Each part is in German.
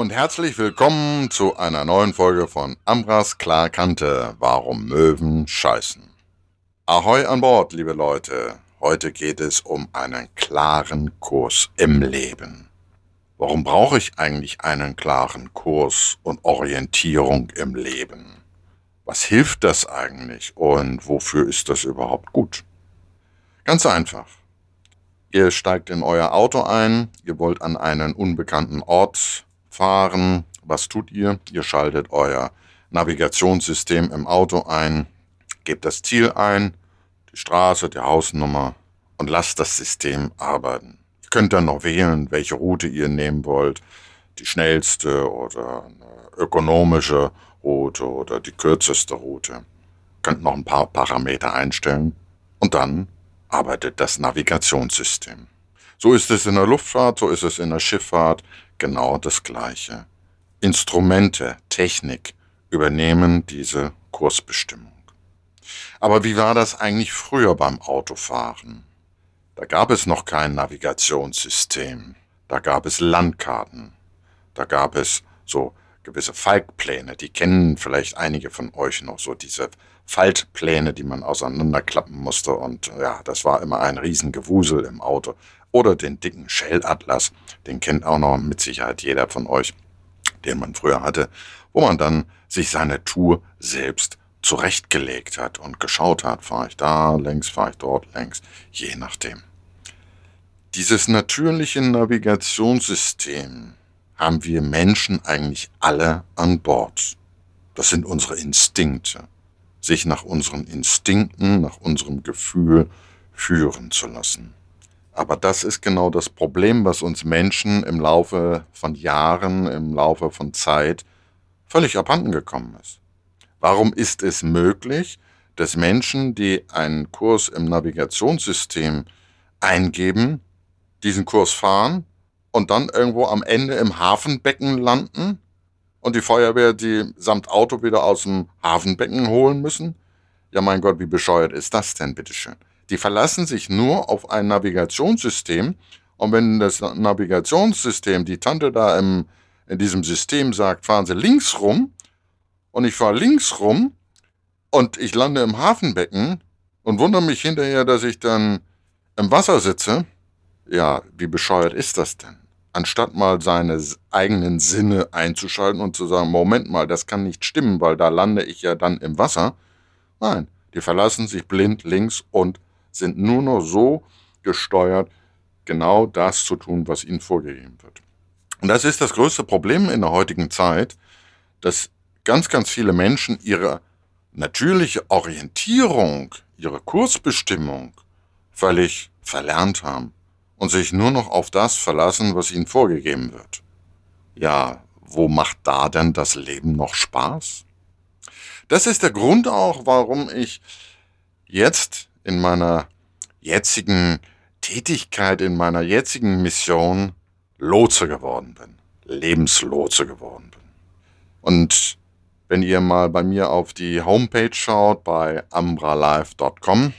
Und herzlich willkommen zu einer neuen Folge von Ambras Klarkante, warum Möwen scheißen. Ahoi an Bord, liebe Leute. Heute geht es um einen klaren Kurs im Leben. Warum brauche ich eigentlich einen klaren Kurs und Orientierung im Leben? Was hilft das eigentlich und wofür ist das überhaupt gut? Ganz einfach. Ihr steigt in euer Auto ein, ihr wollt an einen unbekannten Ort fahren. Was tut ihr? Ihr schaltet euer Navigationssystem im Auto ein, gebt das Ziel ein, die Straße, die Hausnummer und lasst das System arbeiten. Ihr könnt dann noch wählen, welche Route ihr nehmen wollt, die schnellste oder eine ökonomische Route oder die kürzeste Route. Ihr könnt noch ein paar Parameter einstellen und dann arbeitet das Navigationssystem. So ist es in der Luftfahrt, so ist es in der Schifffahrt, genau das Gleiche. Instrumente, Technik übernehmen diese Kursbestimmung. Aber wie war das eigentlich früher beim Autofahren? Da gab es noch kein Navigationssystem, da gab es Landkarten, da gab es so gewisse Faltpläne, die kennen vielleicht einige von euch noch, so diese Faltpläne, die man auseinanderklappen musste und ja, das war immer ein Riesengewusel im Auto. Oder den dicken Shell-Atlas, den kennt auch noch mit Sicherheit jeder von euch, den man früher hatte, wo man dann sich seine Tour selbst zurechtgelegt hat und geschaut hat, fahre ich da längs, fahre ich dort längs, je nachdem. Dieses natürliche Navigationssystem haben wir Menschen eigentlich alle an Bord. Das sind unsere Instinkte sich nach unseren Instinkten, nach unserem Gefühl führen zu lassen. Aber das ist genau das Problem, was uns Menschen im Laufe von Jahren, im Laufe von Zeit völlig abhanden gekommen ist. Warum ist es möglich, dass Menschen, die einen Kurs im Navigationssystem eingeben, diesen Kurs fahren und dann irgendwo am Ende im Hafenbecken landen und die Feuerwehr die samt Auto wieder aus dem Hafenbecken holen müssen? Ja, mein Gott, wie bescheuert ist das denn, bitteschön? Die verlassen sich nur auf ein Navigationssystem und wenn das Navigationssystem, die Tante da im, in diesem System sagt, fahren Sie links rum und ich fahre links rum und ich lande im Hafenbecken und wundere mich hinterher, dass ich dann im Wasser sitze, ja, wie bescheuert ist das denn? Anstatt mal seine eigenen Sinne einzuschalten und zu sagen, Moment mal, das kann nicht stimmen, weil da lande ich ja dann im Wasser. Nein, die verlassen sich blind links und sind nur noch so gesteuert, genau das zu tun, was ihnen vorgegeben wird. Und das ist das größte Problem in der heutigen Zeit, dass ganz, ganz viele Menschen ihre natürliche Orientierung, ihre Kursbestimmung völlig verlernt haben und sich nur noch auf das verlassen, was ihnen vorgegeben wird. Ja, wo macht da denn das Leben noch Spaß? Das ist der Grund auch, warum ich jetzt in meiner jetzigen Tätigkeit, in meiner jetzigen Mission Lotse geworden bin, Lebenslotse geworden bin. Und wenn ihr mal bei mir auf die Homepage schaut, bei ambralife.com,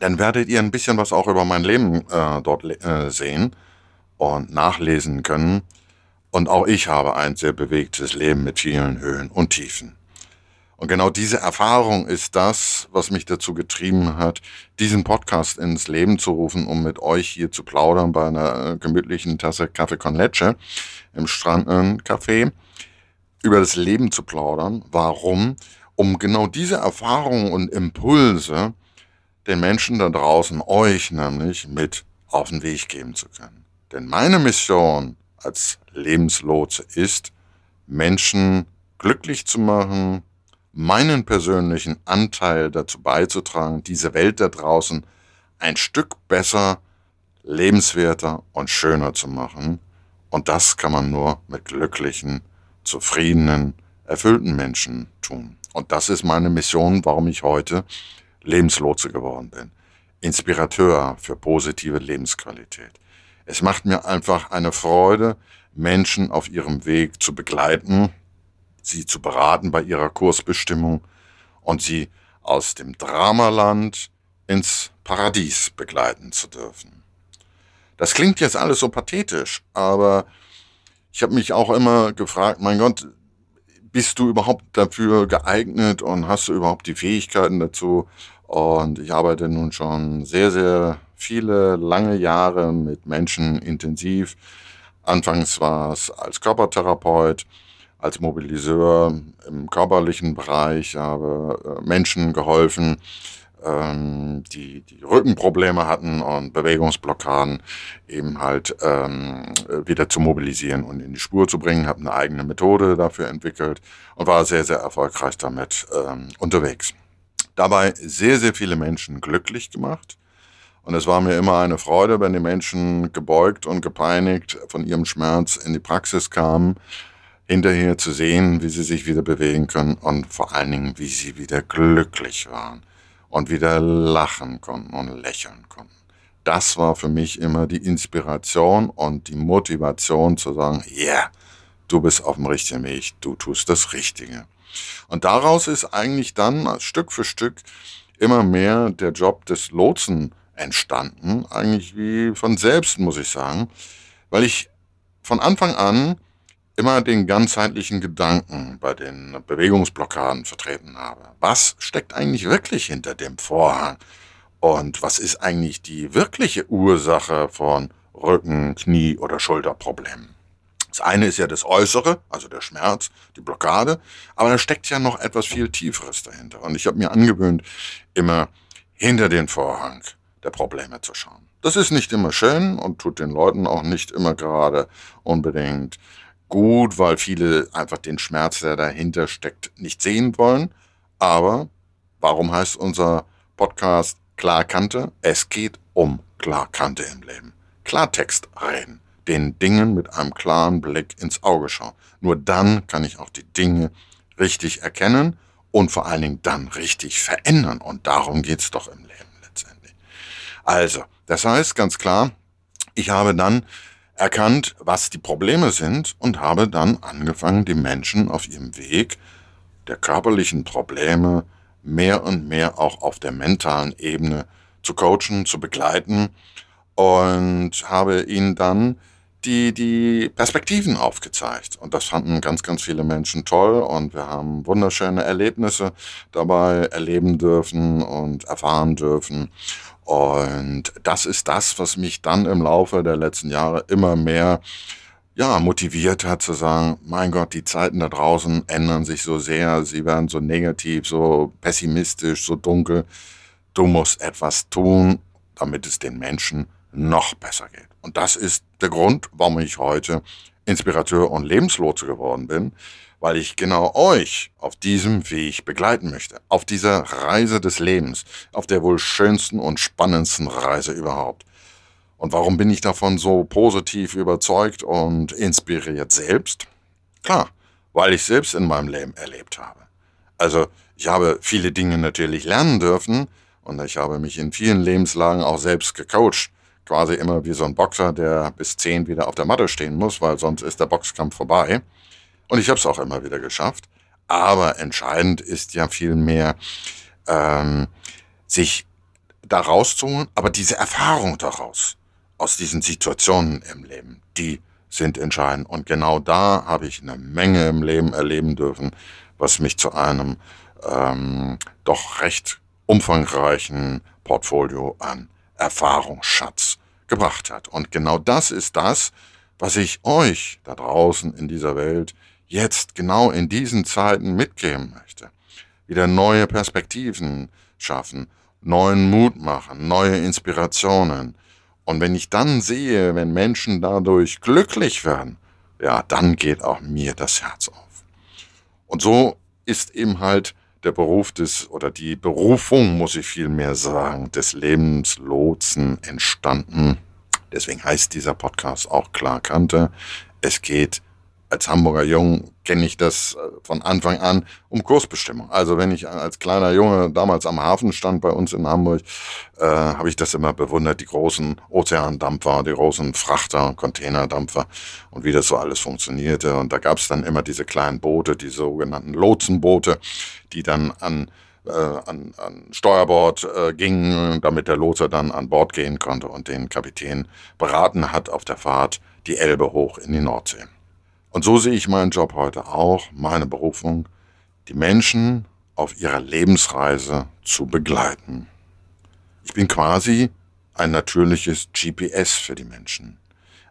dann werdet ihr ein bisschen was auch über mein Leben äh, dort äh, sehen und nachlesen können. Und auch ich habe ein sehr bewegtes Leben mit vielen Höhen und Tiefen. Und genau diese Erfahrung ist das, was mich dazu getrieben hat, diesen Podcast ins Leben zu rufen, um mit euch hier zu plaudern bei einer äh, gemütlichen Tasse Kaffee con Leche im Strandcafé über das Leben zu plaudern. Warum? Um genau diese Erfahrungen und Impulse den Menschen da draußen, euch nämlich, mit auf den Weg geben zu können. Denn meine Mission als Lebenslotse ist, Menschen glücklich zu machen, meinen persönlichen Anteil dazu beizutragen, diese Welt da draußen ein Stück besser, lebenswerter und schöner zu machen. Und das kann man nur mit glücklichen, zufriedenen, erfüllten Menschen tun. Und das ist meine Mission, warum ich heute Lebenslotse geworden bin. Inspirateur für positive Lebensqualität. Es macht mir einfach eine Freude, Menschen auf ihrem Weg zu begleiten, sie zu beraten bei ihrer Kursbestimmung und sie aus dem Dramaland ins Paradies begleiten zu dürfen. Das klingt jetzt alles so pathetisch, aber ich habe mich auch immer gefragt, mein Gott, bist du überhaupt dafür geeignet und hast du überhaupt die Fähigkeiten dazu? Und ich arbeite nun schon sehr, sehr viele lange Jahre mit Menschen intensiv. Anfangs war es als Körpertherapeut, als Mobiliseur im körperlichen Bereich, habe äh, Menschen geholfen, ähm, die, die Rückenprobleme hatten und Bewegungsblockaden eben halt ähm, wieder zu mobilisieren und in die Spur zu bringen. Habe eine eigene Methode dafür entwickelt und war sehr, sehr erfolgreich damit ähm, unterwegs. Dabei sehr, sehr viele Menschen glücklich gemacht. Und es war mir immer eine Freude, wenn die Menschen gebeugt und gepeinigt von ihrem Schmerz in die Praxis kamen, hinterher zu sehen, wie sie sich wieder bewegen können und vor allen Dingen, wie sie wieder glücklich waren und wieder lachen konnten und lächeln konnten. Das war für mich immer die Inspiration und die Motivation zu sagen, ja, yeah, du bist auf dem richtigen Weg, du tust das Richtige. Und daraus ist eigentlich dann Stück für Stück immer mehr der Job des Lotsen entstanden, eigentlich wie von selbst, muss ich sagen, weil ich von Anfang an immer den ganzheitlichen Gedanken bei den Bewegungsblockaden vertreten habe. Was steckt eigentlich wirklich hinter dem Vorhang? Und was ist eigentlich die wirkliche Ursache von Rücken-, Knie- oder Schulterproblemen? Das eine ist ja das Äußere, also der Schmerz, die Blockade, aber da steckt ja noch etwas viel Tieferes dahinter. Und ich habe mir angewöhnt, immer hinter den Vorhang der Probleme zu schauen. Das ist nicht immer schön und tut den Leuten auch nicht immer gerade unbedingt gut, weil viele einfach den Schmerz, der dahinter steckt, nicht sehen wollen. Aber warum heißt unser Podcast Klarkante? Es geht um Klarkante im Leben. Klartext reden, den Dingen mit einem klaren Blick ins Auge schauen. Nur dann kann ich auch die Dinge richtig erkennen und vor allen Dingen dann richtig verändern. Und darum geht's doch im Leben letztendlich. Also, das heißt ganz klar, ich habe dann erkannt, was die Probleme sind und habe dann angefangen, die Menschen auf ihrem Weg der körperlichen Probleme mehr und mehr auch auf der mentalen Ebene zu coachen, zu begleiten und habe ihnen dann die, die Perspektiven aufgezeigt. Und das fanden ganz, ganz viele Menschen toll und wir haben wunderschöne Erlebnisse dabei erleben dürfen und erfahren dürfen. Und das ist das, was mich dann im Laufe der letzten Jahre immer mehr ja, motiviert hat zu sagen, mein Gott, die Zeiten da draußen ändern sich so sehr, sie werden so negativ, so pessimistisch, so dunkel. Du musst etwas tun, damit es den Menschen noch besser geht. Und das ist der Grund, warum ich heute Inspirateur und Lebenslotse geworden bin, weil ich genau euch auf diesem Weg begleiten möchte, auf dieser Reise des Lebens, auf der wohl schönsten und spannendsten Reise überhaupt. Und warum bin ich davon so positiv überzeugt und inspiriert selbst? Klar, weil ich selbst in meinem Leben erlebt habe. Also ich habe viele Dinge natürlich lernen dürfen und ich habe mich in vielen Lebenslagen auch selbst gecoacht. Quasi immer wie so ein Boxer, der bis zehn wieder auf der Matte stehen muss, weil sonst ist der Boxkampf vorbei. Und ich habe es auch immer wieder geschafft. Aber entscheidend ist ja vielmehr, ähm, sich da rauszuholen, aber diese Erfahrung daraus, aus diesen Situationen im Leben, die sind entscheidend. Und genau da habe ich eine Menge im Leben erleben dürfen, was mich zu einem ähm, doch recht umfangreichen Portfolio an Erfahrungsschatz gebracht hat. Und genau das ist das, was ich euch da draußen in dieser Welt jetzt genau in diesen Zeiten mitgeben möchte. Wieder neue Perspektiven schaffen, neuen Mut machen, neue Inspirationen. Und wenn ich dann sehe, wenn Menschen dadurch glücklich werden, ja, dann geht auch mir das Herz auf. Und so ist eben halt der Beruf des, oder die Berufung, muss ich vielmehr sagen, des Lebenslotsen entstanden. Deswegen heißt dieser Podcast auch Klarkante. Es geht als Hamburger Jung kenne ich das äh, von Anfang an um Kursbestimmung. Also wenn ich als kleiner Junge damals am Hafen stand bei uns in Hamburg, äh, habe ich das immer bewundert, die großen Ozeandampfer, die großen Frachter Containerdampfer und wie das so alles funktionierte. Und da gab es dann immer diese kleinen Boote, die sogenannten Lotsenboote, die dann an äh, an, an Steuerbord äh, gingen, damit der Lotse dann an Bord gehen konnte und den Kapitän beraten hat auf der Fahrt die Elbe hoch in die Nordsee. Und so sehe ich meinen Job heute auch, meine Berufung, die Menschen auf ihrer Lebensreise zu begleiten. Ich bin quasi ein natürliches GPS für die Menschen.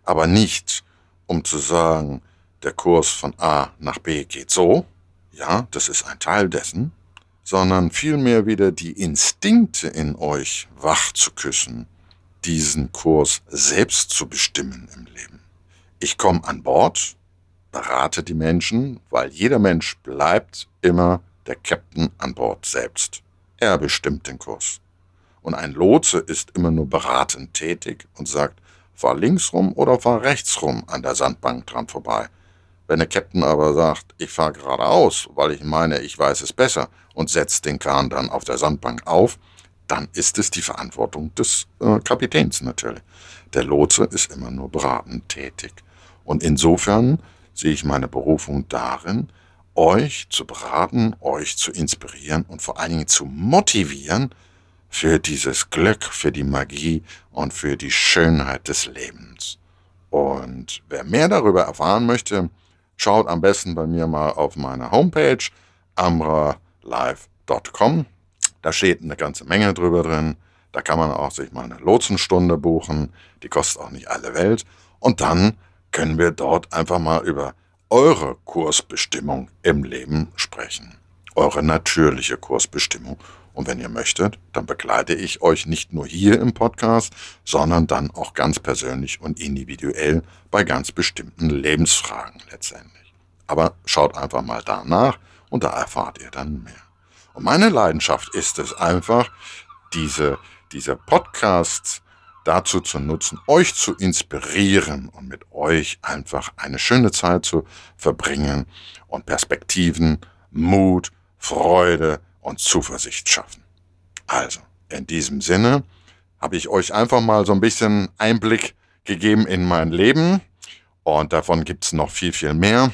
Aber nicht, um zu sagen, der Kurs von A nach B geht so, ja, das ist ein Teil dessen, sondern vielmehr wieder die Instinkte in euch wach zu küssen, diesen Kurs selbst zu bestimmen im Leben. Ich komme an Bord, berate die Menschen, weil jeder Mensch bleibt immer der Captain an Bord selbst. Er bestimmt den Kurs. Und ein Lotse ist immer nur beratend tätig und sagt, fahr links rum oder fahr rechts rum an der Sandbank dran vorbei. Wenn der Captain aber sagt, ich fahre geradeaus, weil ich meine, ich weiß es besser und setzt den Kahn dann auf der Sandbank auf, dann ist es die Verantwortung des äh, Kapitäns natürlich. Der Lotse ist immer nur beratend tätig. Und insofern sehe ich meine Berufung darin, euch zu beraten, euch zu inspirieren und vor allen Dingen zu motivieren für dieses Glück, für die Magie und für die Schönheit des Lebens. Und wer mehr darüber erfahren möchte, schaut am besten bei mir mal auf meiner Homepage amralive.com. Da steht eine ganze Menge drüber drin. Da kann man auch sich mal eine Lotsenstunde buchen. Die kostet auch nicht alle Welt. Und dann können wir dort einfach mal über eure Kursbestimmung im Leben sprechen. Eure natürliche Kursbestimmung. Und wenn ihr möchtet, dann begleite ich euch nicht nur hier im Podcast, sondern dann auch ganz persönlich und individuell bei ganz bestimmten Lebensfragen letztendlich. Aber schaut einfach mal danach und da erfahrt ihr dann mehr. Und meine Leidenschaft ist es einfach, diese, diese Podcasts dazu zu nutzen, euch zu inspirieren und mit euch einfach eine schöne Zeit zu verbringen und Perspektiven, Mut, Freude und Zuversicht schaffen. Also, in diesem Sinne habe ich euch einfach mal so ein bisschen Einblick gegeben in mein Leben und davon gibt es noch viel, viel mehr.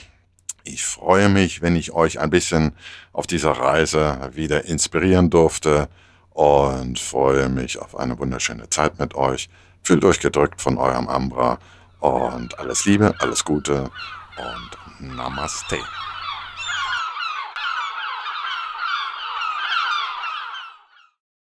Ich freue mich, wenn ich euch ein bisschen auf dieser Reise wieder inspirieren durfte und freue mich auf eine wunderschöne Zeit mit euch. Fühlt euch gedrückt von eurem Ambra und alles Liebe, alles Gute und Namaste.